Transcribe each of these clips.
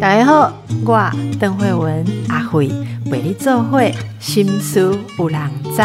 大家好，我邓慧文阿慧为你做会心思有人知。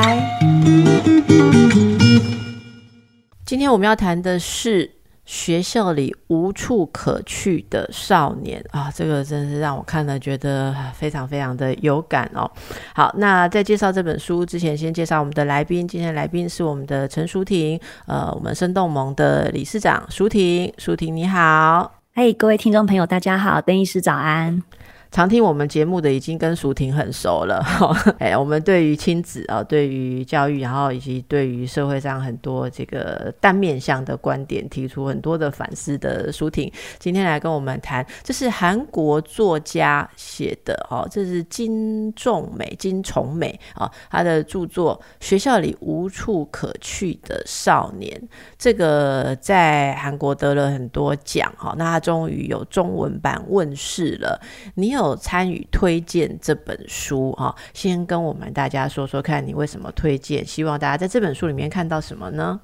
今天我们要谈的是学校里无处可去的少年啊，这个真是让我看了觉得非常非常的有感哦。好，那在介绍这本书之前，先介绍我们的来宾。今天来宾是我们的陈淑婷，呃，我们生动盟的理事长淑婷。淑婷你好。嘿，各位听众朋友，大家好，邓医师早安。常听我们节目的已经跟淑婷很熟了，哎，我们对于亲子啊，对于教育，然后以及对于社会上很多这个单面向的观点，提出很多的反思的淑婷，今天来跟我们谈，这是韩国作家写的哦，这是金仲美金崇美啊，他的著作《学校里无处可去的少年》，这个在韩国得了很多奖哈，那他终于有中文版问世了，你有？有参与推荐这本书啊，先跟我们大家说说看你为什么推荐，希望大家在这本书里面看到什么呢？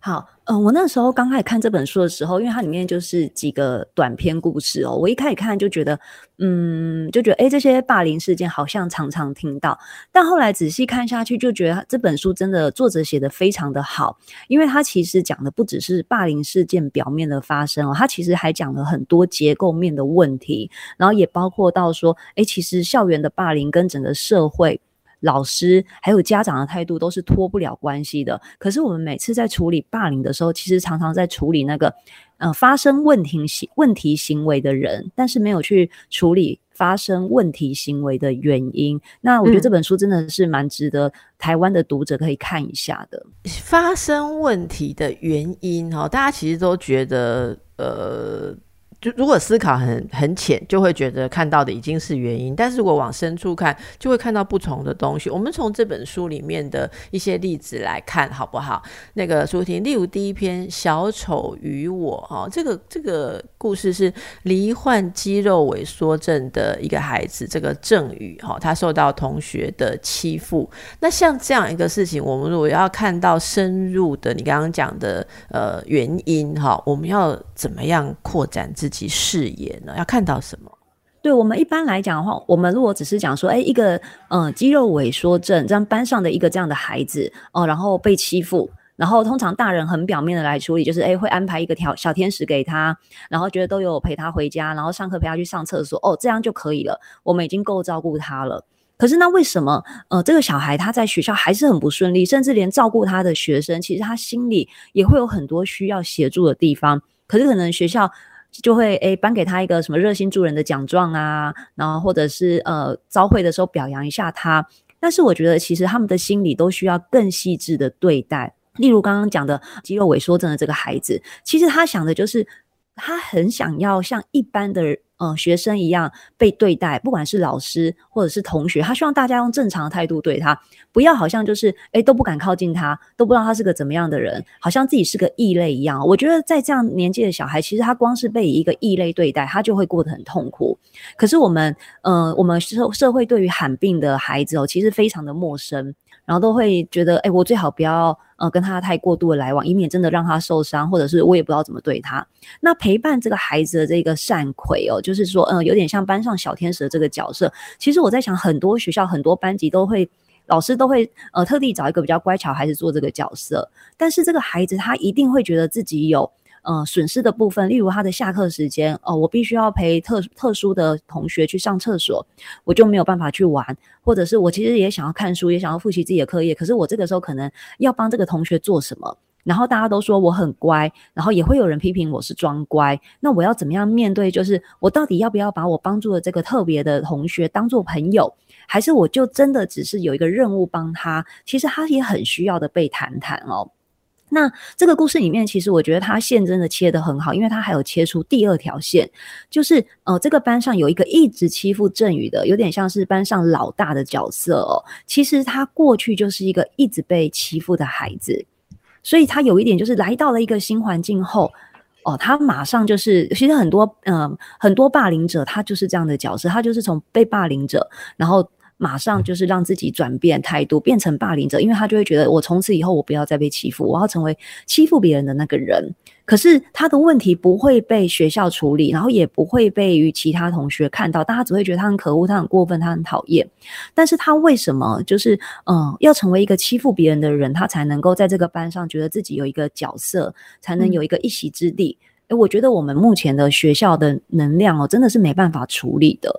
好。嗯，我那时候刚开始看这本书的时候，因为它里面就是几个短篇故事哦，我一开始看就觉得，嗯，就觉得哎，这些霸凌事件好像常常听到，但后来仔细看下去，就觉得这本书真的作者写的非常的好，因为他其实讲的不只是霸凌事件表面的发生哦，他其实还讲了很多结构面的问题，然后也包括到说，哎，其实校园的霸凌跟整个社会。老师还有家长的态度都是脱不了关系的。可是我们每次在处理霸凌的时候，其实常常在处理那个呃发生问题行问题行为的人，但是没有去处理发生问题行为的原因。那我觉得这本书真的是蛮值得台湾的读者可以看一下的。发生问题的原因哈，大家其实都觉得呃。就如果思考很很浅，就会觉得看到的已经是原因。但是如果往深处看，就会看到不同的东西。我们从这本书里面的一些例子来看，好不好？那个舒婷，例如第一篇《小丑与我》哦，这个这个故事是罹患肌肉萎缩症的一个孩子，这个郑宇哈，他受到同学的欺负。那像这样一个事情，我们如果要看到深入的，你刚刚讲的呃原因哈，我们要怎么样扩展自己视野呢？要看到什么？对我们一般来讲的话，我们如果只是讲说，哎，一个嗯肌肉萎缩症这样班上的一个这样的孩子哦，然后被欺负，然后通常大人很表面的来处理，就是哎会安排一个条小天使给他，然后觉得都有陪他回家，然后上课陪他去上厕所，哦，这样就可以了，我们已经够照顾他了。可是那为什么呃这个小孩他在学校还是很不顺利，甚至连照顾他的学生，其实他心里也会有很多需要协助的地方。可是可能学校就会诶颁给他一个什么热心助人的奖状啊，然后或者是呃招会的时候表扬一下他。但是我觉得其实他们的心理都需要更细致的对待。例如刚刚讲的肌肉萎缩症的这个孩子，其实他想的就是他很想要像一般的。嗯，学生一样被对待，不管是老师或者是同学，他希望大家用正常的态度对他，不要好像就是哎都不敢靠近他，都不知道他是个怎么样的人，好像自己是个异类一样。我觉得在这样年纪的小孩，其实他光是被一个异类对待，他就会过得很痛苦。可是我们，嗯，我们社社会对于罕病的孩子哦，其实非常的陌生。然后都会觉得，哎，我最好不要呃跟他太过度的来往，以免真的让他受伤，或者是我也不知道怎么对他。那陪伴这个孩子的这个善魁哦，就是说，嗯，有点像班上小天使的这个角色。其实我在想，很多学校很多班级都会，老师都会呃特地找一个比较乖巧孩子做这个角色，但是这个孩子他一定会觉得自己有。呃，损失的部分，例如他的下课时间，哦，我必须要陪特特殊的同学去上厕所，我就没有办法去玩，或者是我其实也想要看书，也想要复习自己的课业，可是我这个时候可能要帮这个同学做什么，然后大家都说我很乖，然后也会有人批评我是装乖，那我要怎么样面对？就是我到底要不要把我帮助的这个特别的同学当做朋友，还是我就真的只是有一个任务帮他？其实他也很需要的被谈谈哦。那这个故事里面，其实我觉得他线真的切得很好，因为他还有切出第二条线，就是呃，这个班上有一个一直欺负振宇的，有点像是班上老大的角色哦。其实他过去就是一个一直被欺负的孩子，所以他有一点就是来到了一个新环境后，哦，他马上就是，其实很多嗯很多霸凌者他就是这样的角色，他就是从被霸凌者，然后。马上就是让自己转变态度，变成霸凌者，因为他就会觉得我从此以后我不要再被欺负，我要成为欺负别人的那个人。可是他的问题不会被学校处理，然后也不会被与其他同学看到，大家只会觉得他很可恶，他很过分，他很讨厌。但是他为什么就是嗯要成为一个欺负别人的人，他才能够在这个班上觉得自己有一个角色，才能有一个一席之地？哎，我觉得我们目前的学校的能量哦，真的是没办法处理的。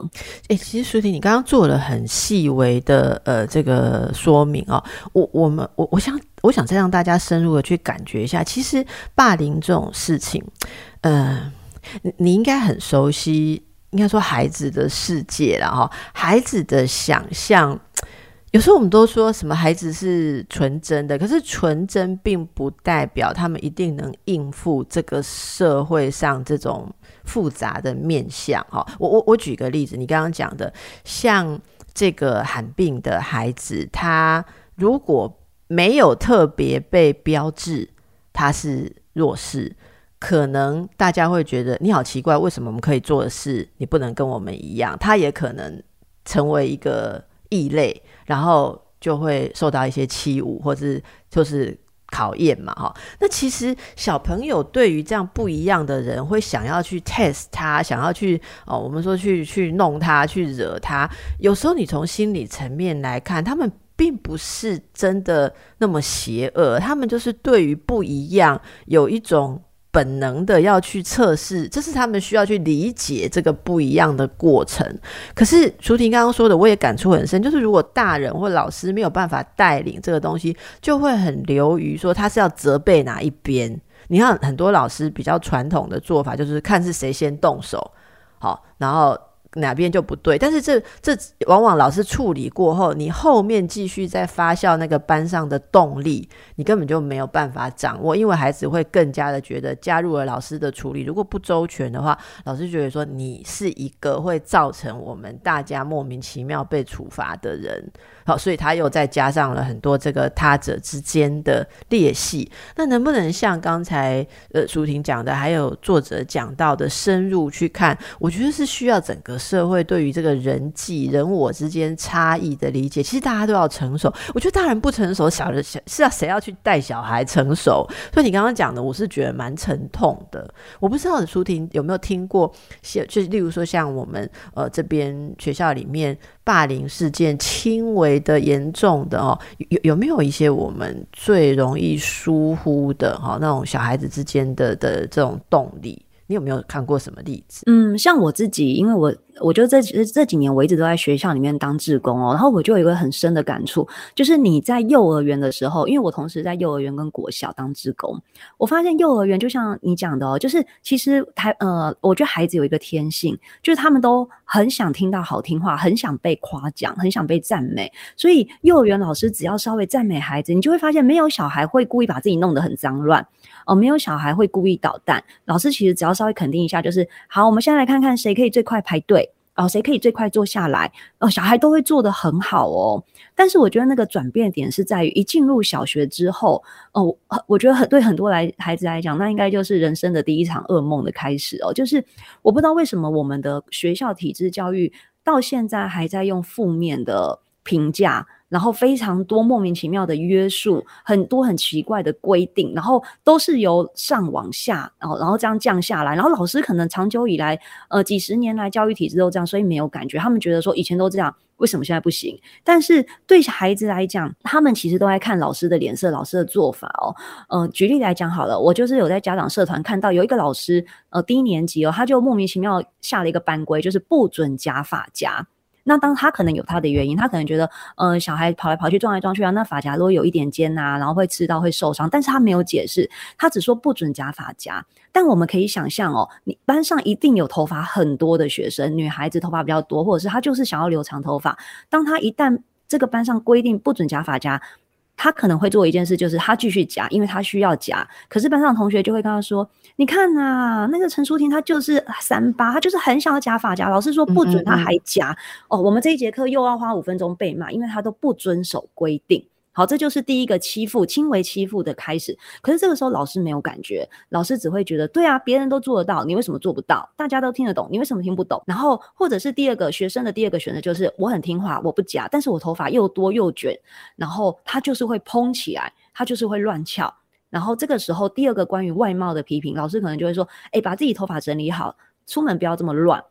哎，其实舒婷，你刚刚做了很细微的呃这个说明哦，我我们我我想我想再让大家深入的去感觉一下，其实霸凌这种事情，呃，你你应该很熟悉，应该说孩子的世界了哈，孩子的想象。有时候我们都说什么孩子是纯真的，可是纯真并不代表他们一定能应付这个社会上这种复杂的面相。哈，我我我举个例子，你刚刚讲的，像这个罕病的孩子，他如果没有特别被标志他是弱势，可能大家会觉得你好奇怪，为什么我们可以做的事你不能跟我们一样？他也可能成为一个。异类，然后就会受到一些欺侮，或是就是考验嘛，哈。那其实小朋友对于这样不一样的人，会想要去 test 他，想要去哦，我们说去去弄他，去惹他。有时候你从心理层面来看，他们并不是真的那么邪恶，他们就是对于不一样有一种。本能的要去测试，这是他们需要去理解这个不一样的过程。可是舒婷刚刚说的，我也感触很深，就是如果大人或老师没有办法带领这个东西，就会很流于说他是要责备哪一边。你看很多老师比较传统的做法，就是看是谁先动手，好，然后。哪边就不对，但是这这往往老师处理过后，你后面继续在发酵那个班上的动力，你根本就没有办法掌握，因为孩子会更加的觉得加入了老师的处理，如果不周全的话，老师觉得说你是一个会造成我们大家莫名其妙被处罚的人，好，所以他又再加上了很多这个他者之间的裂隙。那能不能像刚才呃舒婷讲的，还有作者讲到的深入去看？我觉得是需要整个。社会对于这个人际人我之间差异的理解，其实大家都要成熟。我觉得大人不成熟，小人是要谁要去带小孩成熟？所以你刚刚讲的，我是觉得蛮沉痛的。我不知道舒婷有没有听过，就例如说像我们呃这边学校里面霸凌事件轻微的、严重的哦，有有没有一些我们最容易疏忽的哈那种小孩子之间的的这种动力？你有没有看过什么例子？嗯，像我自己，因为我我觉得这这几年我一直都在学校里面当志工哦，然后我就有一个很深的感触，就是你在幼儿园的时候，因为我同时在幼儿园跟国小当志工，我发现幼儿园就像你讲的哦，就是其实台呃，我觉得孩子有一个天性，就是他们都很想听到好听话，很想被夸奖，很想被赞美，所以幼儿园老师只要稍微赞美孩子，你就会发现没有小孩会故意把自己弄得很脏乱。哦，没有小孩会故意捣蛋。老师其实只要稍微肯定一下，就是好。我们现在来看看谁可以最快排队哦，谁可以最快做下来哦，小孩都会做得很好哦。但是我觉得那个转变点是在于一进入小学之后哦，我觉得很对很多来孩子来讲，那应该就是人生的第一场噩梦的开始哦。就是我不知道为什么我们的学校体制教育到现在还在用负面的评价。然后非常多莫名其妙的约束，很多很奇怪的规定，然后都是由上往下，然后然后这样降下来。然后老师可能长久以来，呃，几十年来教育体制都这样，所以没有感觉。他们觉得说以前都这样，为什么现在不行？但是对孩子来讲，他们其实都在看老师的脸色，老师的做法哦。呃，举例来讲好了，我就是有在家长社团看到有一个老师，呃，低年级哦，他就莫名其妙下了一个班规，就是不准夹发夹。那当他可能有他的原因，他可能觉得，呃，小孩跑来跑去撞来撞去啊，那发夹如果有一点尖呐，然后会刺到会受伤，但是他没有解释，他只说不准夹发夹。但我们可以想象哦，你班上一定有头发很多的学生，女孩子头发比较多，或者是她就是想要留长头发。当他一旦这个班上规定不准夹发夹。他可能会做一件事，就是他继续夹，因为他需要夹。可是班上同学就会跟他说：“你看呐，那个陈淑婷，她就是三八，她就是很想要夹发夹。老师说不准，他还夹。哦，我们这一节课又要花五分钟被骂，因为他都不遵守规定。”好，这就是第一个欺负、轻微欺负的开始。可是这个时候老师没有感觉，老师只会觉得，对啊，别人都做得到，你为什么做不到？大家都听得懂，你为什么听不懂？然后或者是第二个学生的第二个选择就是，我很听话，我不夹，但是我头发又多又卷，然后他就是会蓬起来，他就是会乱翘。然后这个时候第二个关于外貌的批评，老师可能就会说，哎，把自己头发整理好，出门不要这么乱。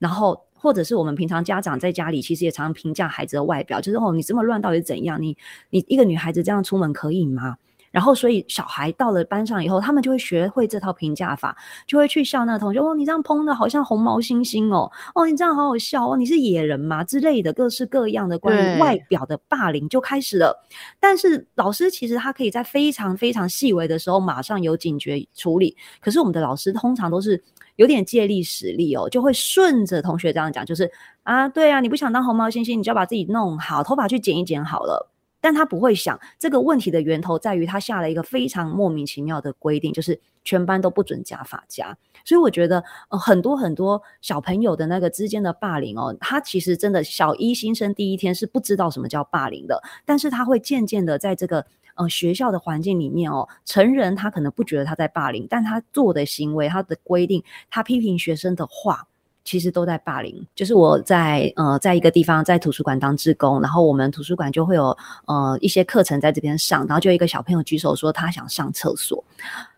然后。或者是我们平常家长在家里，其实也常常评价孩子的外表，就是哦，你这么乱到底怎样？你你一个女孩子这样出门可以吗？然后所以小孩到了班上以后，他们就会学会这套评价法，就会去笑那个同学哦，你这样蓬的好像红毛猩猩哦，哦，你这样好好笑哦，你是野人吗之类的各式各样的关于外表的霸凌就开始了。但是老师其实他可以在非常非常细微的时候马上有警觉处理，可是我们的老师通常都是。有点借力使力哦，就会顺着同学这样讲，就是啊，对啊，你不想当红毛猩猩，你就要把自己弄好，头发去剪一剪好了。但他不会想这个问题的源头在于他下了一个非常莫名其妙的规定，就是全班都不准夹发夹。所以我觉得，呃，很多很多小朋友的那个之间的霸凌哦，他其实真的小一新生第一天是不知道什么叫霸凌的，但是他会渐渐的在这个。呃，学校的环境里面哦，成人他可能不觉得他在霸凌，但他做的行为、他的规定、他批评学生的话，其实都在霸凌。就是我在呃，在一个地方在图书馆当志工，然后我们图书馆就会有呃一些课程在这边上，然后就一个小朋友举手说他想上厕所。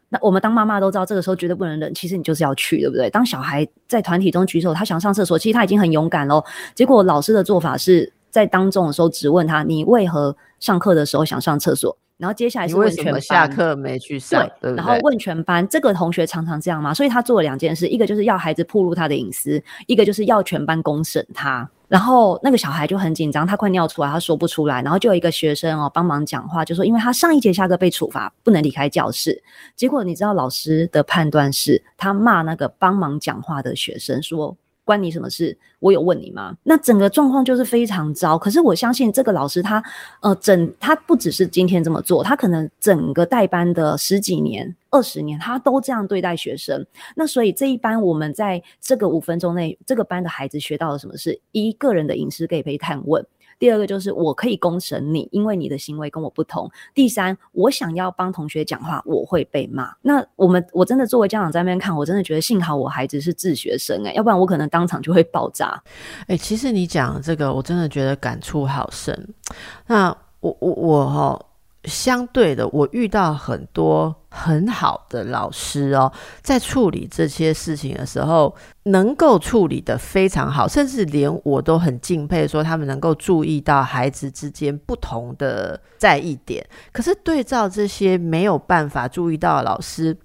那我们当妈妈都知道，这个时候绝对不能忍，其实你就是要去，对不对？当小孩在团体中举手，他想上厕所，其实他已经很勇敢喽。结果老师的做法是在当众的时候只问他：你为何上课的时候想上厕所？然后接下来是问全班，下课没去上，对，然后问全班，这个同学常常这样吗？所以他做了两件事，一个就是要孩子暴露他的隐私，一个就是要全班公审他。然后那个小孩就很紧张，他快尿出来，他说不出来。然后就有一个学生哦帮忙讲话，就说因为他上一节下课被处罚，不能离开教室。结果你知道老师的判断是，他骂那个帮忙讲话的学生说。关你什么事？我有问你吗？那整个状况就是非常糟。可是我相信这个老师他，呃，整他不只是今天这么做，他可能整个代班的十几年、二十年，他都这样对待学生。那所以这一班我们在这个五分钟内，这个班的孩子学到了什么？是一个人的隐私可以被探问。第二个就是我可以公审你，因为你的行为跟我不同。第三，我想要帮同学讲话，我会被骂。那我们我真的作为家长在那边看，我真的觉得幸好我孩子是自学生诶，要不然我可能当场就会爆炸。诶，其实你讲这个，我真的觉得感触好深。那我我我哈。相对的，我遇到很多很好的老师哦，在处理这些事情的时候，能够处理的非常好，甚至连我都很敬佩，说他们能够注意到孩子之间不同的在意点。可是对照这些没有办法注意到老师。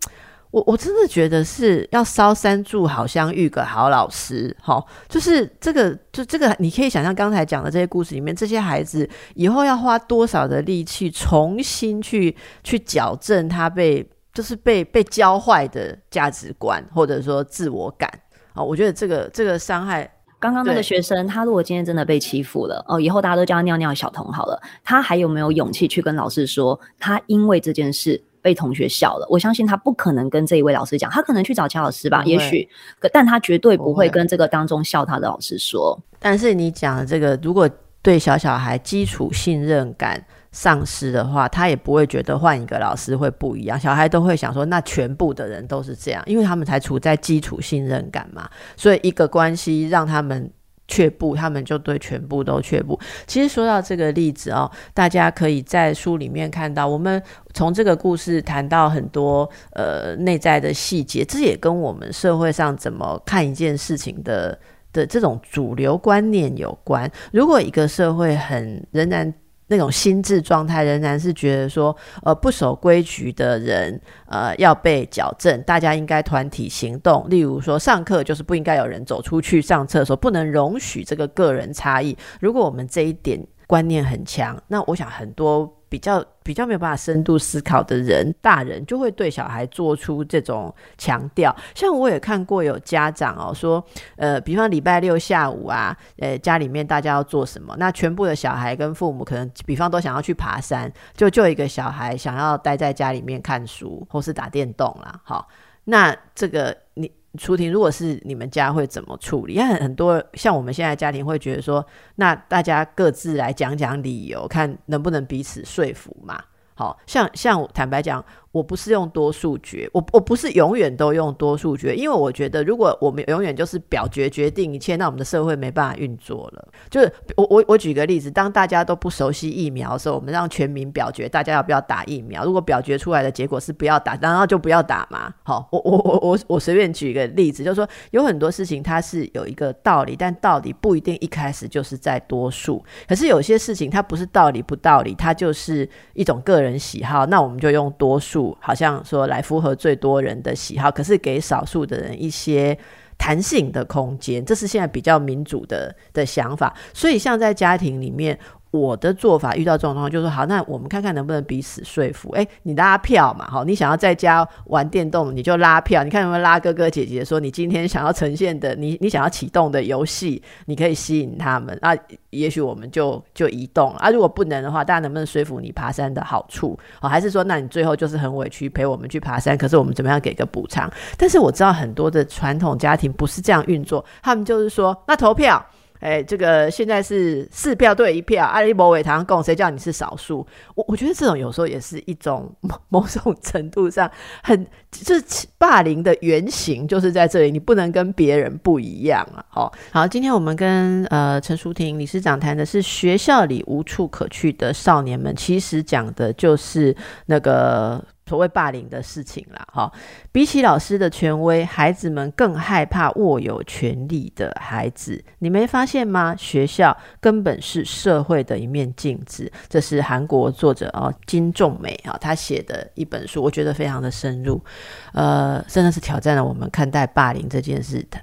我我真的觉得是要烧三柱好香遇个好老师，好，就是这个，就这个，你可以想象刚才讲的这些故事里面，这些孩子以后要花多少的力气，重新去去矫正他被就是被被教坏的价值观，或者说自我感啊，我觉得这个这个伤害，刚刚那个学生，他如果今天真的被欺负了，哦，以后大家都叫他尿尿小童好了，他还有没有勇气去跟老师说，他因为这件事？被同学笑了，我相信他不可能跟这一位老师讲，他可能去找乔老师吧，也许，可但他绝对不会跟这个当中笑他的老师说。但是你讲的这个，如果对小小孩基础信任感丧失的话，他也不会觉得换一个老师会不一样。小孩都会想说，那全部的人都是这样，因为他们才处在基础信任感嘛，所以一个关系让他们。却步，他们就对全部都却步。其实说到这个例子哦，大家可以在书里面看到，我们从这个故事谈到很多呃内在的细节，这也跟我们社会上怎么看一件事情的的这种主流观念有关。如果一个社会很仍然。那种心智状态仍然是觉得说，呃，不守规矩的人，呃，要被矫正。大家应该团体行动，例如说上课就是不应该有人走出去上厕所，不能容许这个个人差异。如果我们这一点观念很强，那我想很多。比较比较没有办法深度思考的人，大人就会对小孩做出这种强调。像我也看过有家长哦说，呃，比方礼拜六下午啊，呃，家里面大家要做什么？那全部的小孩跟父母可能，比方都想要去爬山，就就一个小孩想要待在家里面看书或是打电动啦。好，那这个你出庭，如果是你们家会怎么处理？因为很多像我们现在家庭会觉得说，那大家各自来讲讲理由，看能不能彼此说服嘛。好像像坦白讲。我不是用多数决，我我不是永远都用多数决，因为我觉得如果我们永远就是表决决定一切，那我们的社会没办法运作了。就是我我我举个例子，当大家都不熟悉疫苗的时候，我们让全民表决，大家要不要打疫苗？如果表决出来的结果是不要打，然后就不要打嘛。好，我我我我我随便举一个例子，就是说有很多事情它是有一个道理，但道理不一定一开始就是在多数。可是有些事情它不是道理不道理，它就是一种个人喜好，那我们就用多数。好像说来符合最多人的喜好，可是给少数的人一些弹性的空间，这是现在比较民主的的想法。所以像在家庭里面。我的做法遇到这种状况，就是说好，那我们看看能不能彼此说服。哎，你拉票嘛，好，你想要在家玩电动，你就拉票。你看有没有拉哥哥姐姐说，你今天想要呈现的，你你想要启动的游戏，你可以吸引他们。那也许我们就就移动啊。如果不能的话，大家能不能说服你爬山的好处？哦，还是说，那你最后就是很委屈陪我们去爬山，可是我们怎么样给个补偿？但是我知道很多的传统家庭不是这样运作，他们就是说，那投票。哎，这个现在是四票对一票，阿里伯伟堂共，谁叫你是少数？我我觉得这种有时候也是一种某某种程度上很，就是霸凌的原型，就是在这里，你不能跟别人不一样啊！好，好，今天我们跟呃陈淑婷理事长谈的是学校里无处可去的少年们，其实讲的就是那个。所谓霸凌的事情啦，哈，比起老师的权威，孩子们更害怕握有权力的孩子。你没发现吗？学校根本是社会的一面镜子。这是韩国作者哦金仲美啊，他写的一本书，我觉得非常的深入，呃，真的是挑战了我们看待霸凌这件事的。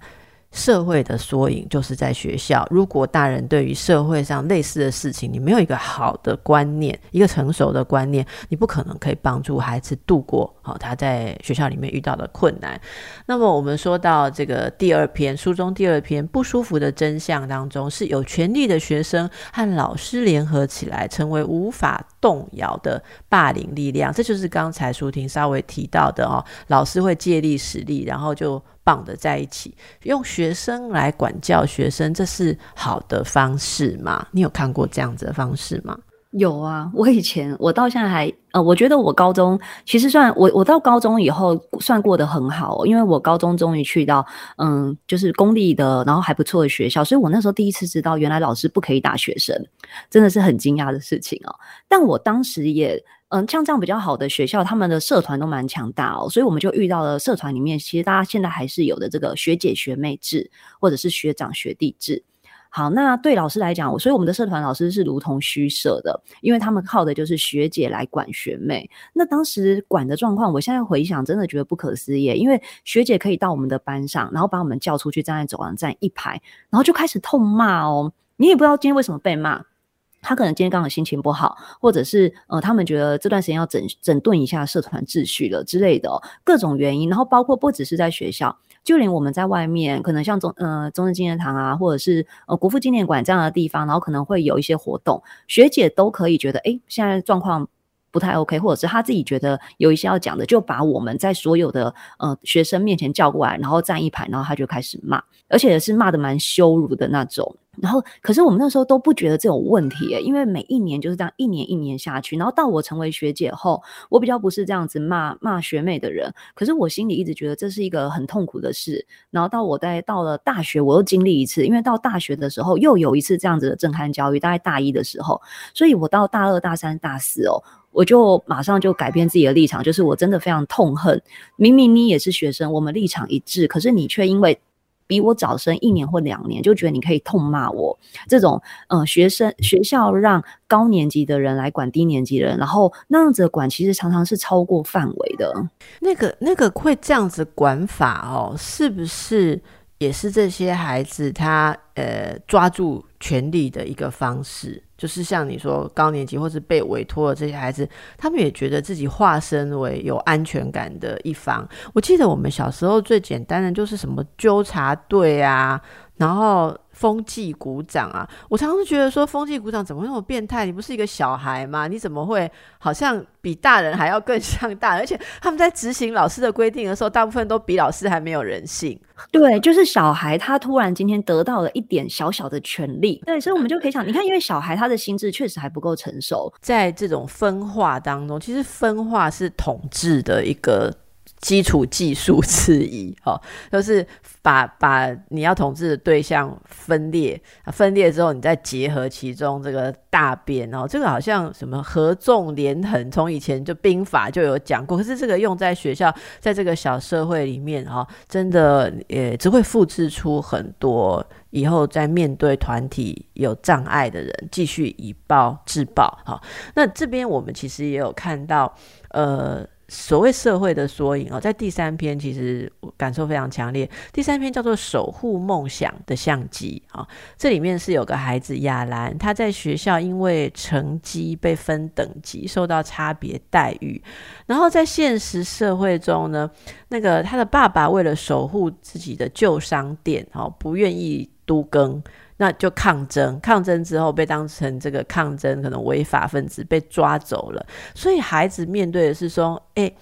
社会的缩影就是在学校。如果大人对于社会上类似的事情，你没有一个好的观念，一个成熟的观念，你不可能可以帮助孩子度过好他在学校里面遇到的困难。那么，我们说到这个第二篇书中第二篇不舒服的真相当中，是有权利的学生和老师联合起来，成为无法动摇的霸凌力量。这就是刚才舒婷稍微提到的哦，老师会借力使力，然后就。绑的在一起，用学生来管教学生，这是好的方式吗？你有看过这样子的方式吗？有啊，我以前我到现在还呃，我觉得我高中其实算我我到高中以后算过得很好，因为我高中终于去到嗯，就是公立的，然后还不错的学校，所以我那时候第一次知道原来老师不可以打学生，真的是很惊讶的事情哦。但我当时也。嗯，像这样比较好的学校，他们的社团都蛮强大哦，所以我们就遇到了社团里面，其实大家现在还是有的这个学姐学妹制，或者是学长学弟制。好，那对老师来讲，所以我们的社团老师是如同虚设的，因为他们靠的就是学姐来管学妹。那当时管的状况，我现在回想，真的觉得不可思议，因为学姐可以到我们的班上，然后把我们叫出去，站在走廊站一排，然后就开始痛骂哦，你也不知道今天为什么被骂。他可能今天刚好心情不好，或者是呃，他们觉得这段时间要整整顿一下社团秩序了之类的各种原因。然后包括不只是在学校，就连我们在外面，可能像中呃中正纪念堂啊，或者是呃国父纪念馆这样的地方，然后可能会有一些活动，学姐都可以觉得哎，现在状况不太 OK，或者是他自己觉得有一些要讲的，就把我们在所有的呃学生面前叫过来，然后站一排，然后他就开始骂，而且是骂的蛮羞辱的那种。然后，可是我们那时候都不觉得这种问题，因为每一年就是这样，一年一年下去。然后到我成为学姐后，我比较不是这样子骂骂学妹的人，可是我心里一直觉得这是一个很痛苦的事。然后到我在到了大学，我又经历一次，因为到大学的时候又有一次这样子的震撼教育，大概大一的时候，所以我到大二、大三、大四哦，我就马上就改变自己的立场，就是我真的非常痛恨，明明你也是学生，我们立场一致，可是你却因为。比我早生一年或两年，就觉得你可以痛骂我这种，嗯，学生学校让高年级的人来管低年级的人，然后那样子管，其实常常是超过范围的。那个那个会这样子管法哦，是不是也是这些孩子他呃抓住权利的一个方式？就是像你说高年级或是被委托的这些孩子，他们也觉得自己化身为有安全感的一方。我记得我们小时候最简单的就是什么纠察队啊。然后风纪鼓掌啊，我常常觉得说风纪鼓掌怎么那么变态？你不是一个小孩吗？你怎么会好像比大人还要更像大人？而且他们在执行老师的规定的时候，大部分都比老师还没有人性。对，就是小孩他突然今天得到了一点小小的权利，对，所以我们就可以想，你看，因为小孩他的心智确实还不够成熟，在这种分化当中，其实分化是统治的一个。基础技术之一，哈，就是把把你要统治的对象分裂，分裂之后，你再结合其中这个大变，哦，这个好像什么合纵连横，从以前就兵法就有讲过，可是这个用在学校，在这个小社会里面，哈，真的也只会复制出很多以后在面对团体有障碍的人，继续以暴制暴，哈。那这边我们其实也有看到，呃。所谓社会的缩影哦，在第三篇其实感受非常强烈。第三篇叫做《守护梦想的相机》啊，这里面是有个孩子亚兰，他在学校因为成绩被分等级，受到差别待遇。然后在现实社会中呢，那个他的爸爸为了守护自己的旧商店，哦，不愿意都更。那就抗争，抗争之后被当成这个抗争可能违法分子被抓走了，所以孩子面对的是说，哎，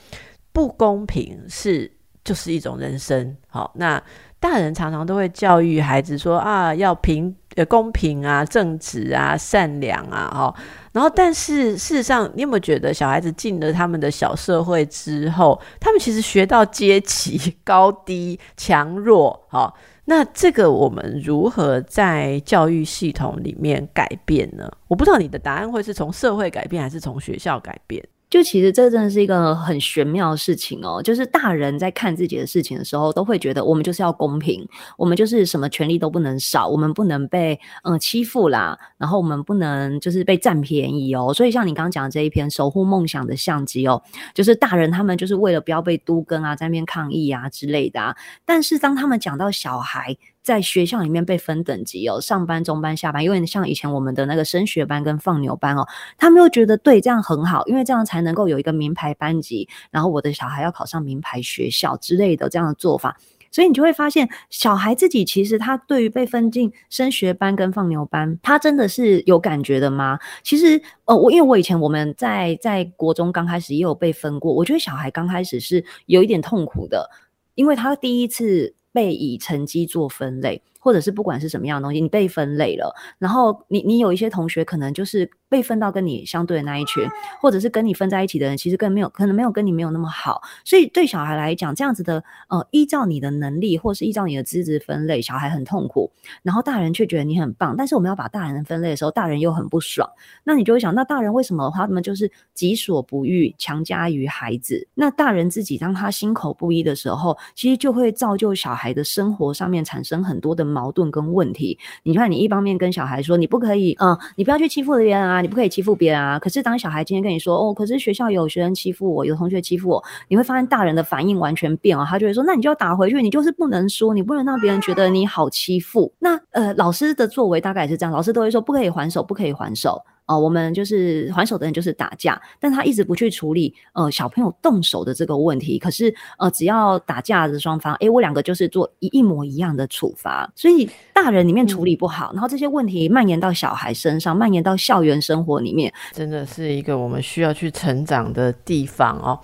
不公平是就是一种人生。好，那大人常常都会教育孩子说啊，要平呃公平啊，正直啊，善良啊，哈。然后，但是事实上，你有没有觉得小孩子进了他们的小社会之后，他们其实学到阶级高低、强弱，好。那这个我们如何在教育系统里面改变呢？我不知道你的答案会是从社会改变，还是从学校改变。就其实这真的是一个很玄妙的事情哦，就是大人在看自己的事情的时候，都会觉得我们就是要公平，我们就是什么权利都不能少，我们不能被嗯欺负啦，然后我们不能就是被占便宜哦。所以像你刚刚讲的这一篇守护梦想的相机哦，就是大人他们就是为了不要被都跟啊，在那边抗议啊之类的啊。但是当他们讲到小孩，在学校里面被分等级哦，上班、中班、下班，因为像以前我们的那个升学班跟放牛班哦，他们又觉得对这样很好，因为这样才能够有一个名牌班级，然后我的小孩要考上名牌学校之类的这样的做法，所以你就会发现，小孩自己其实他对于被分进升学班跟放牛班，他真的是有感觉的吗？其实，呃，我因为我以前我们在在国中刚开始也有被分过，我觉得小孩刚开始是有一点痛苦的，因为他第一次。被以成绩做分类。或者是不管是什么样的东西，你被分类了，然后你你有一些同学可能就是被分到跟你相对的那一群，或者是跟你分在一起的人，其实更没有可能没有跟你没有那么好，所以对小孩来讲，这样子的呃，依照你的能力或是依照你的资质分类，小孩很痛苦，然后大人却觉得你很棒，但是我们要把大人分类的时候，大人又很不爽，那你就会想，那大人为什么他们就是己所不欲，强加于孩子？那大人自己当他心口不一的时候，其实就会造就小孩的生活上面产生很多的。矛盾跟问题，你看，你一方面跟小孩说你不可以，嗯，你不要去欺负别人啊，你不可以欺负别人啊。可是当小孩今天跟你说，哦，可是学校有学生欺负我，有同学欺负我，你会发现大人的反应完全变了，他就会说，那你就要打回去，你就是不能说，你不能让别人觉得你好欺负。那呃，老师的作为大概是这样，老师都会说不可以还手，不可以还手。哦，我们就是还手的人就是打架，但他一直不去处理呃小朋友动手的这个问题。可是呃，只要打架的双方，诶，我两个就是做一一模一样的处罚，所以大人里面处理不好，然后这些问题蔓延到小孩身上，蔓延到校园生活里面，真的是一个我们需要去成长的地方哦。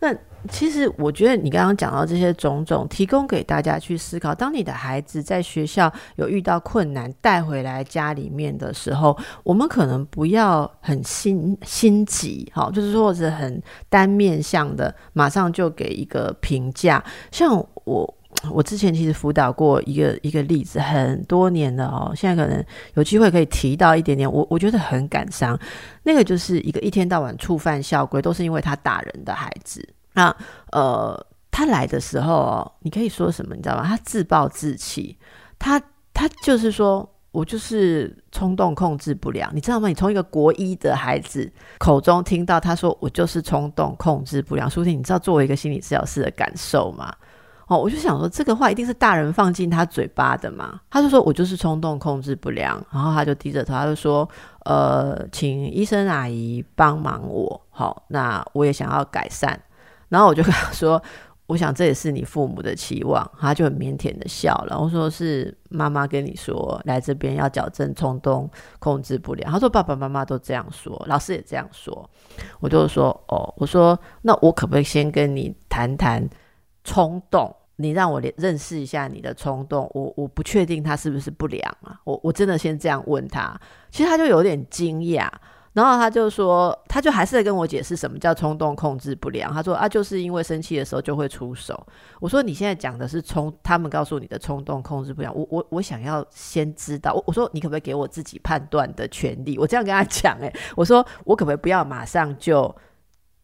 那。其实我觉得你刚刚讲到这些种种，提供给大家去思考。当你的孩子在学校有遇到困难，带回来家里面的时候，我们可能不要很心心急，哈，就是说是很单面向的，马上就给一个评价。像我，我之前其实辅导过一个一个例子，很多年了哦，现在可能有机会可以提到一点点。我我觉得很感伤，那个就是一个一天到晚触犯校规，都是因为他打人的孩子。那呃，他来的时候，哦你可以说什么？你知道吗？他自暴自弃，他他就是说我就是冲动控制不良，你知道吗？你从一个国一的孩子口中听到他说我就是冲动控制不良，苏婷，你知道作为一个心理治疗师的感受吗？哦，我就想说这个话一定是大人放进他嘴巴的嘛。他就说我就是冲动控制不良，然后他就低着头，他就说呃，请医生阿姨帮忙我，好，那我也想要改善。然后我就跟他说：“ 我想这也是你父母的期望。”他就很腼腆的笑了。我说：“是妈妈跟你说来这边要矫正冲动控制不良。”他说：“爸爸妈妈都这样说，老师也这样说。”我就说：“哦，我说那我可不可以先跟你谈谈冲动？”你让我认识一下你的冲动，我我不确定他是不是不良啊，我我真的先这样问他，其实他就有点惊讶，然后他就说，他就还是在跟我解释什么叫冲动控制不良，他说啊，就是因为生气的时候就会出手。我说你现在讲的是冲，他们告诉你的冲动控制不良，我我我想要先知道，我我说你可不可以给我自己判断的权利？我这样跟他讲，诶，我说我可不可以不要马上就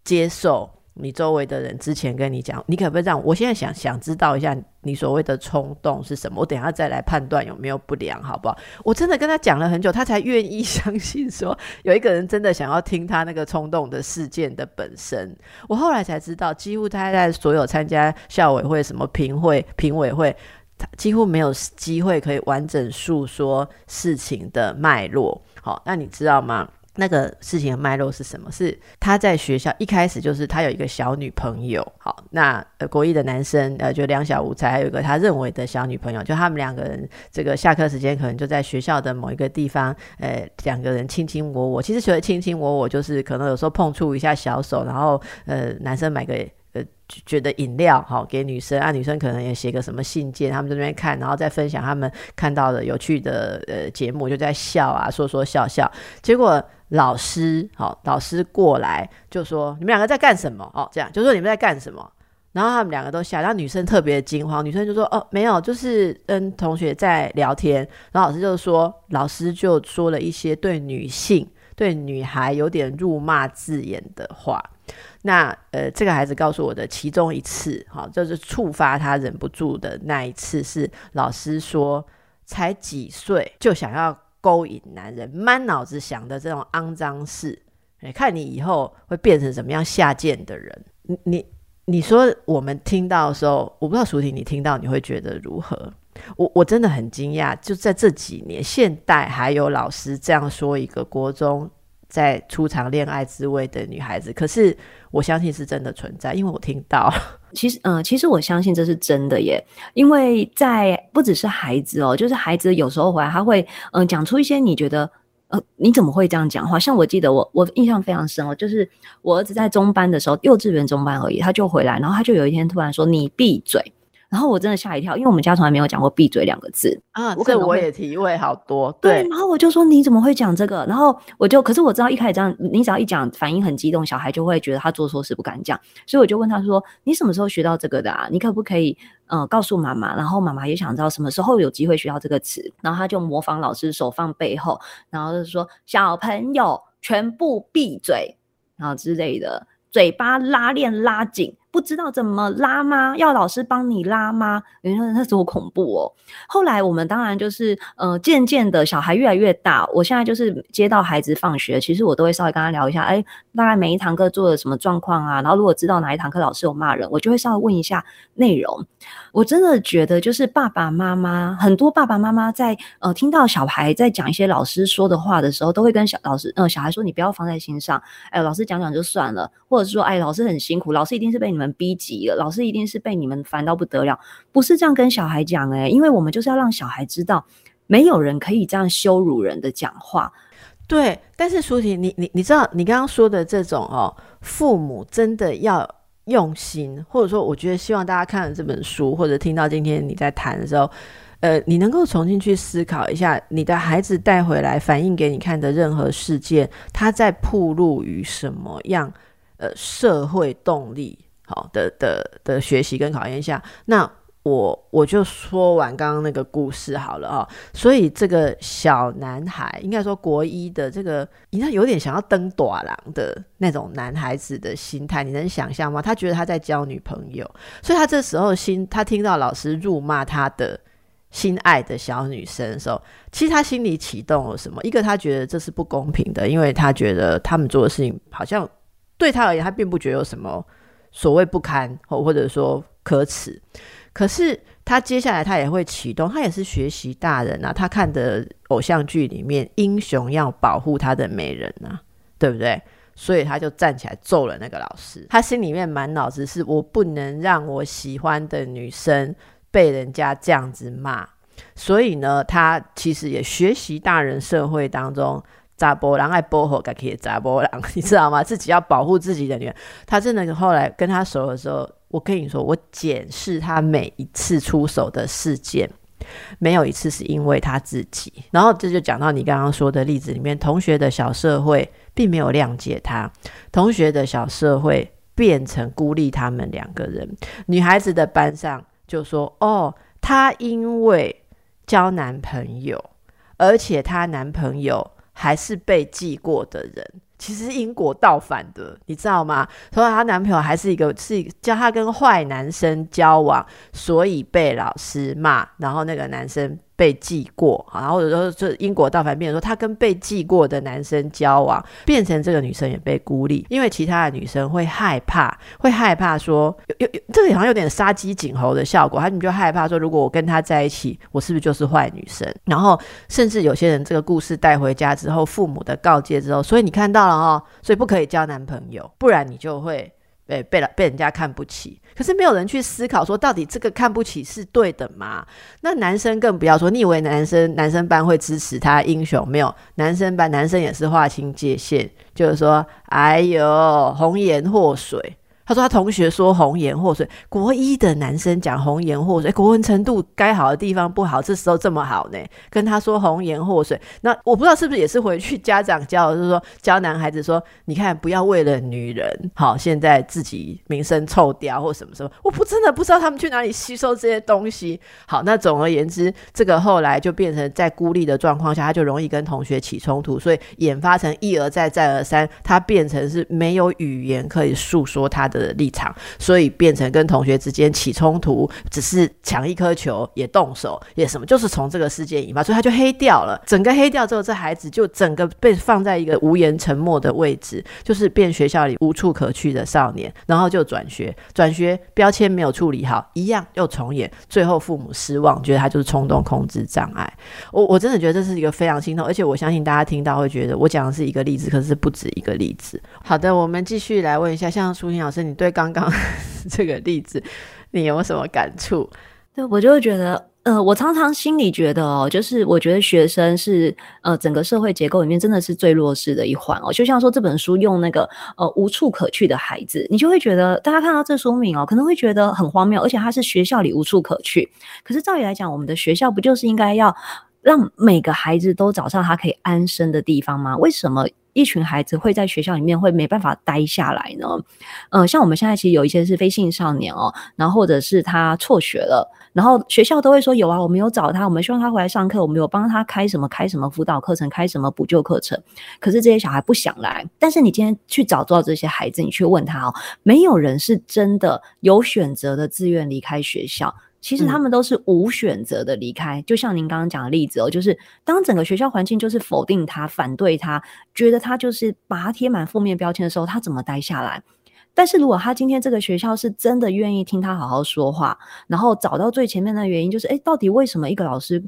接受？你周围的人之前跟你讲，你可不可以让我现在想想知道一下你所谓的冲动是什么？我等下再来判断有没有不良，好不好？我真的跟他讲了很久，他才愿意 相信说有一个人真的想要听他那个冲动的事件的本身。我后来才知道，几乎他在所有参加校委会、什么评会、评委会，他几乎没有机会可以完整诉说事情的脉络。好，那你知道吗？那个事情的脉络是什么？是他在学校一开始就是他有一个小女朋友，好，那呃国一的男生呃就两小无猜，还有一个他认为的小女朋友，就他们两个人这个下课时间可能就在学校的某一个地方，呃两个人卿卿我我，其实觉得卿卿我我就是可能有时候碰触一下小手，然后呃男生买个。呃，觉得饮料好给女生啊，女生可能也写个什么信件，他们在那边看，然后再分享他们看到的有趣的呃节目，就在笑啊，说说笑笑。结果老师好，老师过来就说你们两个在干什么？哦，这样就说你们在干什么？然后他们两个都吓，然后女生特别惊慌，女生就说哦没有，就是跟同学在聊天。然后老师就说，老师就说了一些对女性、对女孩有点辱骂字眼的话。那呃，这个孩子告诉我的其中一次，哈，就是触发他忍不住的那一次，是老师说才几岁就想要勾引男人，满脑子想的这种肮脏事，哎，看你以后会变成什么样下贱的人。你你你说我们听到的时候，我不知道淑婷你听到你会觉得如何？我我真的很惊讶，就在这几年，现代还有老师这样说一个国中。在初尝恋爱滋味的女孩子，可是我相信是真的存在，因为我听到。其实，嗯，其实我相信这是真的耶，因为在不只是孩子哦，就是孩子有时候回来，他会嗯讲出一些你觉得呃你怎么会这样讲话？像我记得我我印象非常深哦，就是我儿子在中班的时候，幼稚园中班而已，他就回来，然后他就有一天突然说：“你闭嘴。”然后我真的吓一跳，因为我们家从来没有讲过“闭嘴”两个字啊。这我也体会好多。对，然后我就说你怎么会讲这个？然后我就，可是我知道一开始这样，你只要一讲，反应很激动，小孩就会觉得他做错事不敢讲。所以我就问他说：“你什么时候学到这个的啊？你可不可以嗯告诉妈妈？”然后妈妈也想知道什么时候有机会学到这个词。然后他就模仿老师手放背后，然后就说：“小朋友全部闭嘴，然后之类的，嘴巴拉链拉紧。”不知道怎么拉吗？要老师帮你拉吗？你说那多恐怖哦！后来我们当然就是呃，渐渐的小孩越来越大，我现在就是接到孩子放学，其实我都会稍微跟他聊一下，哎，大概每一堂课做了什么状况啊？然后如果知道哪一堂课老师有骂人，我就会稍微问一下内容。我真的觉得，就是爸爸妈妈很多爸爸妈妈在呃听到小孩在讲一些老师说的话的时候，都会跟小老师呃小孩说：“你不要放在心上。”哎，老师讲讲就算了，或者是说：“哎，老师很辛苦，老师一定是被你们逼急了，老师一定是被你们烦到不得了。”不是这样跟小孩讲哎，因为我们就是要让小孩知道，没有人可以这样羞辱人的讲话。对，但是舒婷，你你你知道，你刚刚说的这种哦，父母真的要。用心，或者说，我觉得希望大家看了这本书，或者听到今天你在谈的时候，呃，你能够重新去思考一下，你的孩子带回来反映给你看的任何事件，他在铺路于什么样呃社会动力好的的的学习跟考验下，那。我我就说完刚刚那个故事好了啊，所以这个小男孩应该说国一的这个，你看有点想要登短廊的那种男孩子的心态，你能想象吗？他觉得他在交女朋友，所以他这时候心，他听到老师辱骂他的心爱的小女生的时候，其实他心里启动了什么？一个他觉得这是不公平的，因为他觉得他们做的事情好像对他而言，他并不觉得有什么所谓不堪或者说可耻。可是他接下来他也会启动，他也是学习大人啊。他看的偶像剧里面，英雄要保护他的美人啊，对不对？所以他就站起来揍了那个老师。他心里面满脑子是我不能让我喜欢的女生被人家这样子骂，所以呢，他其实也学习大人社会当中扎波狼爱波吼，该可以扎波狼，你知道吗？自己要保护自己的女儿。他真的后来跟他熟的时候，我跟你说，我检视他每一次出手的事件。没有一次是因为他自己，然后这就讲到你刚刚说的例子里面，同学的小社会并没有谅解他，同学的小社会变成孤立他们两个人。女孩子的班上就说：“哦，她因为交男朋友，而且她男朋友还是被记过的人。”其实因果倒反的，你知道吗？说她男朋友还是一个是叫她跟坏男生交往，所以被老师骂，然后那个男生。被记过，然后或者说这英国倒反，变说她跟被记过的男生交往，变成这个女生也被孤立，因为其他的女生会害怕，会害怕说有有这个好像有点杀鸡儆猴的效果，他们就害怕说，如果我跟他在一起，我是不是就是坏女生？然后甚至有些人这个故事带回家之后，父母的告诫之后，所以你看到了哦，所以不可以交男朋友，不然你就会。被被了被人家看不起，可是没有人去思考说，到底这个看不起是对的吗？那男生更不要说，你以为男生男生班会支持他英雄？没有，男生班男生也是划清界限，就是说，哎呦，红颜祸水。他说他同学说红颜祸水，国一的男生讲红颜祸水，国文程度该好的地方不好，这时候这么好呢？跟他说红颜祸水，那我不知道是不是也是回去家长教，就是说教男孩子说，你看不要为了女人，好现在自己名声臭掉或什么什么，我不真的不知道他们去哪里吸收这些东西。好，那总而言之，这个后来就变成在孤立的状况下，他就容易跟同学起冲突，所以演发成一而再再而三，他变成是没有语言可以诉说他。的立场，所以变成跟同学之间起冲突，只是抢一颗球也动手也什么，就是从这个事件引发，所以他就黑掉了。整个黑掉之后，这孩子就整个被放在一个无言沉默的位置，就是变学校里无处可去的少年，然后就转学，转学标签没有处理好，一样又重演。最后父母失望，觉得他就是冲动控制障碍。我我真的觉得这是一个非常心痛，而且我相信大家听到会觉得我讲的是一个例子，可是不止一个例子。好的，我们继续来问一下，像舒婷老师。你对刚刚 这个例子，你有什么感触？对我就会觉得，呃，我常常心里觉得哦，就是我觉得学生是呃整个社会结构里面真的是最弱势的一环哦。就像说这本书用那个呃无处可去的孩子，你就会觉得大家看到这书名哦，可能会觉得很荒谬，而且他是学校里无处可去。可是照理来讲，我们的学校不就是应该要让每个孩子都找上他可以安身的地方吗？为什么？一群孩子会在学校里面会没办法待下来呢，呃，像我们现在其实有一些是非信少年哦，然后或者是他辍学了，然后学校都会说有啊，我们有找他，我们希望他回来上课，我们有帮他开什么开什么辅导课程，开什么补救课程，可是这些小孩不想来。但是你今天去找到这些孩子，你去问他哦，没有人是真的有选择的自愿离开学校。其实他们都是无选择的离开，就像您刚刚讲的例子哦，就是当整个学校环境就是否定他、反对他，觉得他就是把他贴满负面标签的时候，他怎么待下来？但是如果他今天这个学校是真的愿意听他好好说话，然后找到最前面的原因，就是哎，到底为什么一个老师？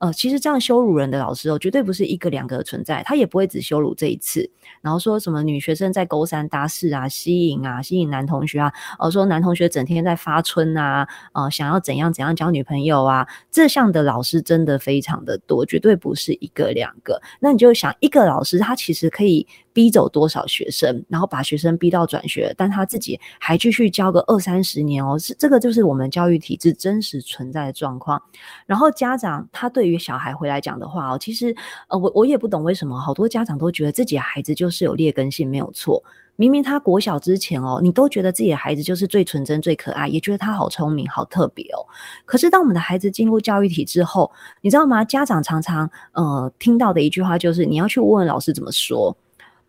呃，其实这样羞辱人的老师哦，绝对不是一个两个的存在，他也不会只羞辱这一次，然后说什么女学生在勾三搭四啊，吸引啊，吸引男同学啊，呃，说男同学整天在发春啊，呃，想要怎样怎样交女朋友啊，这项的老师真的非常的多，绝对不是一个两个。那你就想，一个老师他其实可以。逼走多少学生，然后把学生逼到转学，但他自己还继续教个二三十年哦，是这个就是我们教育体制真实存在的状况。然后家长他对于小孩回来讲的话哦，其实呃我我也不懂为什么好多家长都觉得自己的孩子就是有劣根性没有错，明明他国小之前哦，你都觉得自己的孩子就是最纯真最可爱，也觉得他好聪明好特别哦。可是当我们的孩子进入教育体之后，你知道吗？家长常常呃听到的一句话就是你要去问问老师怎么说。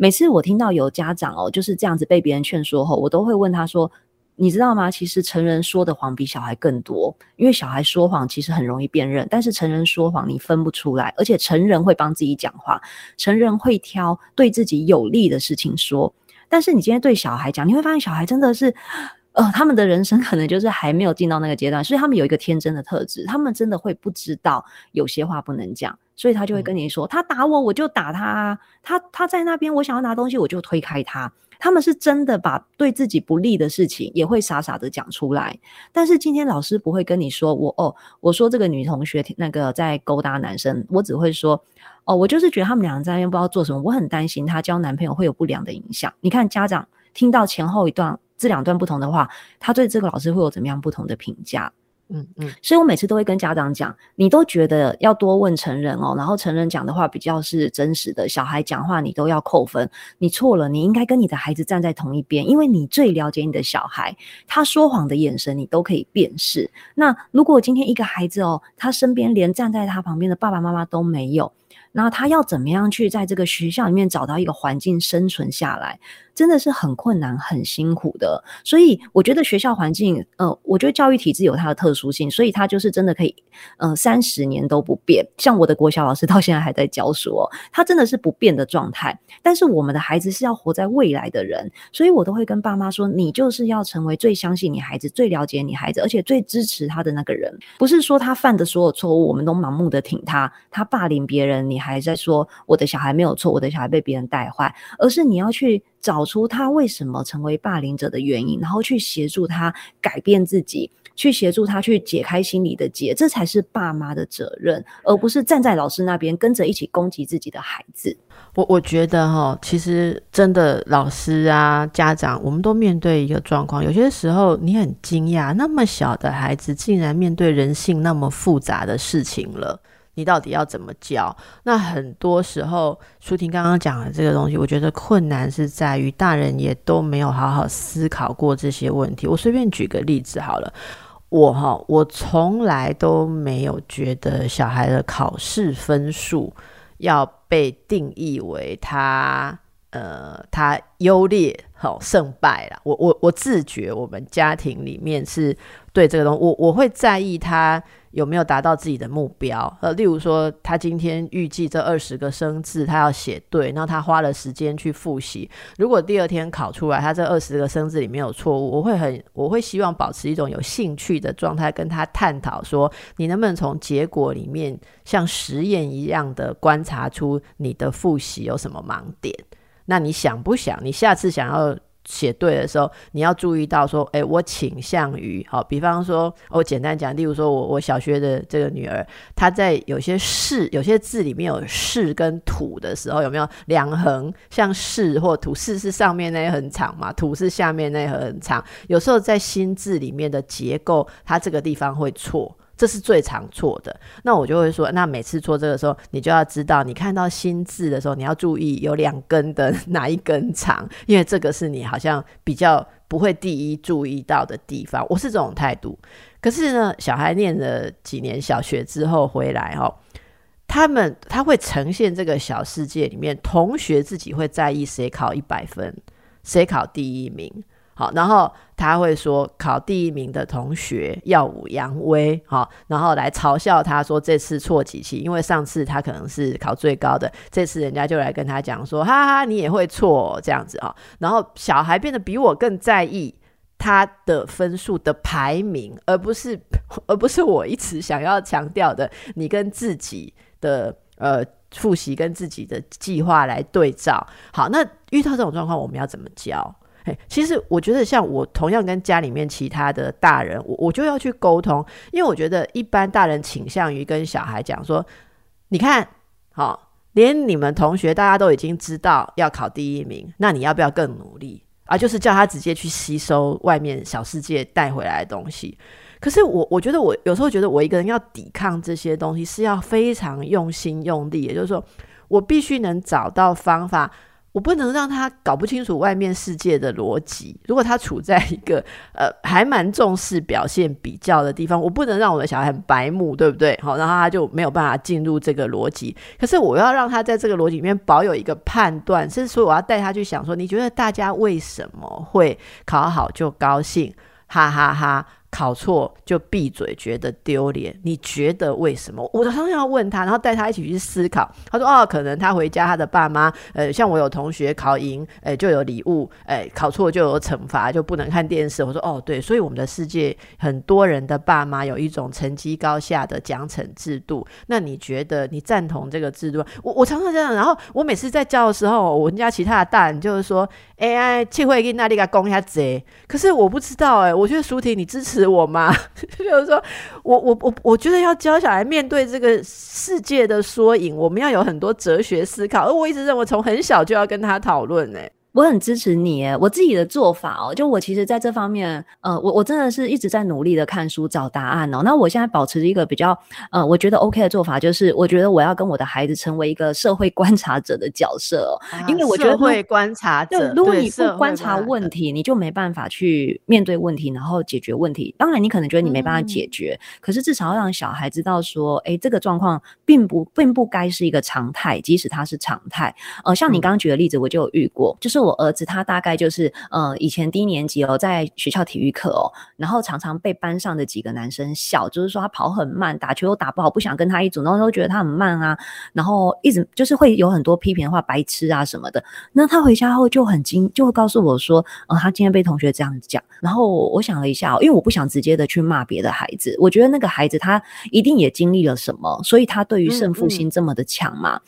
每次我听到有家长哦就是这样子被别人劝说后，我都会问他说：“你知道吗？其实成人说的谎比小孩更多，因为小孩说谎其实很容易辨认，但是成人说谎你分不出来，而且成人会帮自己讲话，成人会挑对自己有利的事情说。但是你今天对小孩讲，你会发现小孩真的是，呃，他们的人生可能就是还没有进到那个阶段，所以他们有一个天真的特质，他们真的会不知道有些话不能讲。”所以他就会跟你说，他打我我就打他，他他在那边我想要拿东西我就推开他。他们是真的把对自己不利的事情也会傻傻的讲出来，但是今天老师不会跟你说我哦，我说这个女同学那个在勾搭男生，我只会说哦，我就是觉得他们两个在那边不知道做什么，我很担心她交男朋友会有不良的影响。你看家长听到前后一段这两段不同的话，他对这个老师会有怎么样不同的评价？嗯嗯，所以我每次都会跟家长讲，你都觉得要多问成人哦，然后成人讲的话比较是真实的，小孩讲话你都要扣分，你错了，你应该跟你的孩子站在同一边，因为你最了解你的小孩，他说谎的眼神你都可以辨识。那如果今天一个孩子哦，他身边连站在他旁边的爸爸妈妈都没有。那他要怎么样去在这个学校里面找到一个环境生存下来，真的是很困难、很辛苦的。所以我觉得学校环境，呃，我觉得教育体制有它的特殊性，所以它就是真的可以，呃，三十年都不变。像我的国小老师 到现在还在教书，他真的是不变的状态。但是我们的孩子是要活在未来的人，所以我都会跟爸妈说，你就是要成为最相信你孩子、最了解你孩子，而且最支持他的那个人。不是说他犯的所有错误，我们都盲目的挺他，他霸凌别人，你。还在说我的小孩没有错，我的小孩被别人带坏，而是你要去找出他为什么成为霸凌者的原因，然后去协助他改变自己，去协助他去解开心理的结，这才是爸妈的责任，而不是站在老师那边跟着一起攻击自己的孩子。我我觉得哈，其实真的老师啊、家长，我们都面对一个状况，有些时候你很惊讶，那么小的孩子竟然面对人性那么复杂的事情了。你到底要怎么教？那很多时候，舒婷刚刚讲的这个东西，我觉得困难是在于大人也都没有好好思考过这些问题。我随便举个例子好了，我哈，我从来都没有觉得小孩的考试分数要被定义为他呃他优劣好胜败了。我我我自觉我们家庭里面是对这个东西，我我会在意他。有没有达到自己的目标？呃，例如说，他今天预计这二十个生字他要写对，那他花了时间去复习。如果第二天考出来，他这二十个生字里面有错误，我会很，我会希望保持一种有兴趣的状态，跟他探讨说，你能不能从结果里面像实验一样的观察出你的复习有什么盲点？那你想不想？你下次想要？写对的时候，你要注意到说，哎，我倾向于好，比方说，我简单讲，例如说我我小学的这个女儿，她在有些士有些字里面有士跟土的时候，有没有两横像士或土？士是上面那一横长嘛，土是下面那一横长。有时候在新字里面的结构，它这个地方会错。这是最常错的，那我就会说，那每次做这个时候，你就要知道，你看到新字的时候，你要注意有两根的 哪一根长，因为这个是你好像比较不会第一注意到的地方。我是这种态度。可是呢，小孩念了几年小学之后回来哦，他们他会呈现这个小世界里面，同学自己会在意谁考一百分，谁考第一名。好，然后他会说考第一名的同学耀武扬威，好，然后来嘲笑他说这次错几期，因为上次他可能是考最高的，这次人家就来跟他讲说，哈哈，你也会错这样子啊。然后小孩变得比我更在意他的分数的排名，而不是而不是我一直想要强调的，你跟自己的呃复习跟自己的计划来对照。好，那遇到这种状况，我们要怎么教？哎，其实我觉得像我同样跟家里面其他的大人，我我就要去沟通，因为我觉得一般大人倾向于跟小孩讲说，你看，好，连你们同学大家都已经知道要考第一名，那你要不要更努力啊？就是叫他直接去吸收外面小世界带回来的东西。可是我我觉得我有时候觉得我一个人要抵抗这些东西是要非常用心用力，也就是说，我必须能找到方法。我不能让他搞不清楚外面世界的逻辑。如果他处在一个呃还蛮重视表现比较的地方，我不能让我的小孩很白目，对不对？好，然后他就没有办法进入这个逻辑。可是我要让他在这个逻辑里面保有一个判断，甚至说我要带他去想说，你觉得大家为什么会考好就高兴？哈哈哈。考错就闭嘴，觉得丢脸。你觉得为什么？我常常要问他，然后带他一起去思考。他说：“哦，可能他回家，他的爸妈，呃，像我有同学考赢，哎，就有礼物，哎，考错就有惩罚，就不能看电视。”我说：“哦，对，所以我们的世界很多人的爸妈有一种成绩高下的奖惩制度。那你觉得你赞同这个制度？我我常常这样。然后我每次在教的时候，我们家其他的大人就是说：‘哎，气会给那里个攻一下贼。’可是我不知道，哎，我觉得舒婷，你支持。我吗？就是说，我我我我觉得要教小孩面对这个世界的缩影，我们要有很多哲学思考。而我一直认为，从很小就要跟他讨论，呢。我很支持你，我自己的做法哦，就我其实在这方面，呃，我我真的是一直在努力的看书找答案哦。那我现在保持一个比较，呃，我觉得 OK 的做法，就是我觉得我要跟我的孩子成为一个社会观察者的角色哦，因为我觉得会观察者，如果你不观察问题，你就没办法去面对问题，然后解决问题。当然，你可能觉得你没办法解决，可是至少要让小孩知道说，哎，这个状况并不并不该是一个常态，即使它是常态。呃，像你刚刚举的例子，我就有遇过，就是。我儿子他大概就是呃以前低年级哦，在学校体育课哦，然后常常被班上的几个男生笑，就是说他跑很慢，打球又打不好，不想跟他一组，然后都觉得他很慢啊，然后一直就是会有很多批评的话，白痴啊什么的。那他回家后就很惊，就会告诉我说，呃，他今天被同学这样讲。然后我想了一下，因为我不想直接的去骂别的孩子，我觉得那个孩子他一定也经历了什么，所以他对于胜负心这么的强嘛。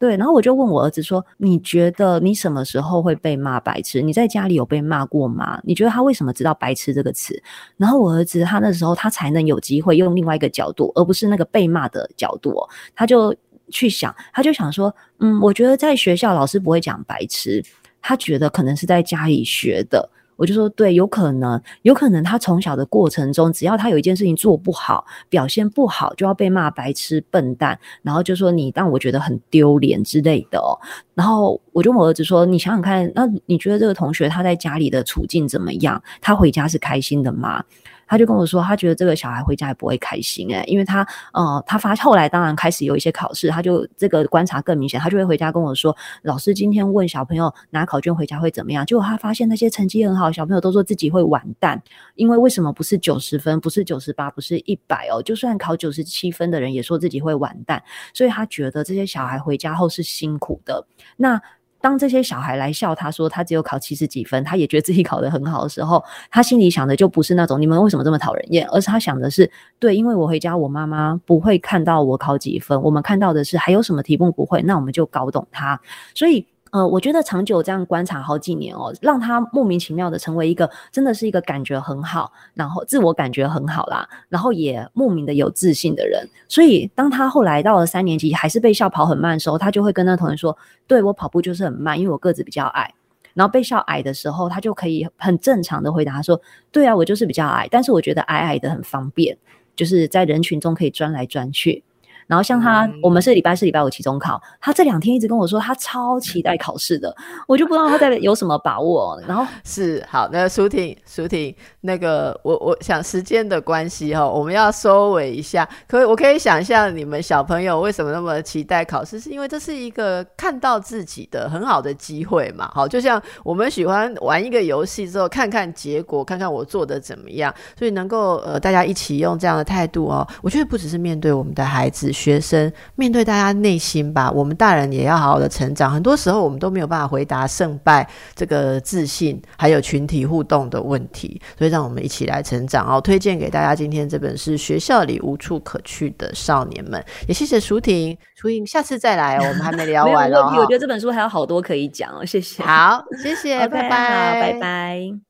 对，然后我就问我儿子说：“你觉得你什么时候会被骂白痴？你在家里有被骂过吗？你觉得他为什么知道白痴这个词？”然后我儿子他那时候他才能有机会用另外一个角度，而不是那个被骂的角度，他就去想，他就想说：“嗯，我觉得在学校老师不会讲白痴，他觉得可能是在家里学的。”我就说对，有可能，有可能他从小的过程中，只要他有一件事情做不好，表现不好，就要被骂白痴、笨蛋，然后就说你让我觉得很丢脸之类的。然后我就我儿子说：“你想想看，那你觉得这个同学他在家里的处境怎么样？他回家是开心的吗？”他就跟我说，他觉得这个小孩回家也不会开心诶，因为他呃，他发后来当然开始有一些考试，他就这个观察更明显，他就会回家跟我说，老师今天问小朋友拿考卷回家会怎么样？结果他发现那些成绩很好小朋友都说自己会完蛋，因为为什么不是九十分，不是九十八，不是一百哦？就算考九十七分的人也说自己会完蛋，所以他觉得这些小孩回家后是辛苦的。那当这些小孩来笑他说他只有考七十几分，他也觉得自己考得很好的时候，他心里想的就不是那种你们为什么这么讨人厌，而是他想的是对，因为我回家我妈妈不会看到我考几分，我们看到的是还有什么题目不会，那我们就搞懂他，所以。呃，我觉得长久这样观察好几年哦，让他莫名其妙的成为一个真的是一个感觉很好，然后自我感觉很好啦，然后也莫名的有自信的人。所以当他后来到了三年级，还是被笑跑很慢的时候，他就会跟那同学说：“对我跑步就是很慢，因为我个子比较矮。”然后被笑矮的时候，他就可以很正常的回答说：“对啊，我就是比较矮，但是我觉得矮矮的很方便，就是在人群中可以钻来钻去。”然后像他，我们是礼拜四、礼拜五期中考，他这两天一直跟我说他超期待考试的，我就不知道他在 有什么把握。然后是好，那舒婷，舒婷，那个我我想时间的关系哈，我们要收尾一下。可我可以想象你们小朋友为什么那么期待考试，是因为这是一个看到自己的很好的机会嘛？好，就像我们喜欢玩一个游戏之后，看看结果，看看我做的怎么样，所以能够呃大家一起用这样的态度哦，我觉得不只是面对我们的孩子。学生面对大家内心吧，我们大人也要好好的成长。很多时候我们都没有办法回答胜败这个自信，还有群体互动的问题，所以让我们一起来成长哦。推荐给大家今天这本是《学校里无处可去的少年们》，也谢谢舒婷，舒婷下次再来哦，我们还没聊完哦。我觉得这本书还有好多可以讲哦，谢谢。好，谢谢，拜拜，拜拜。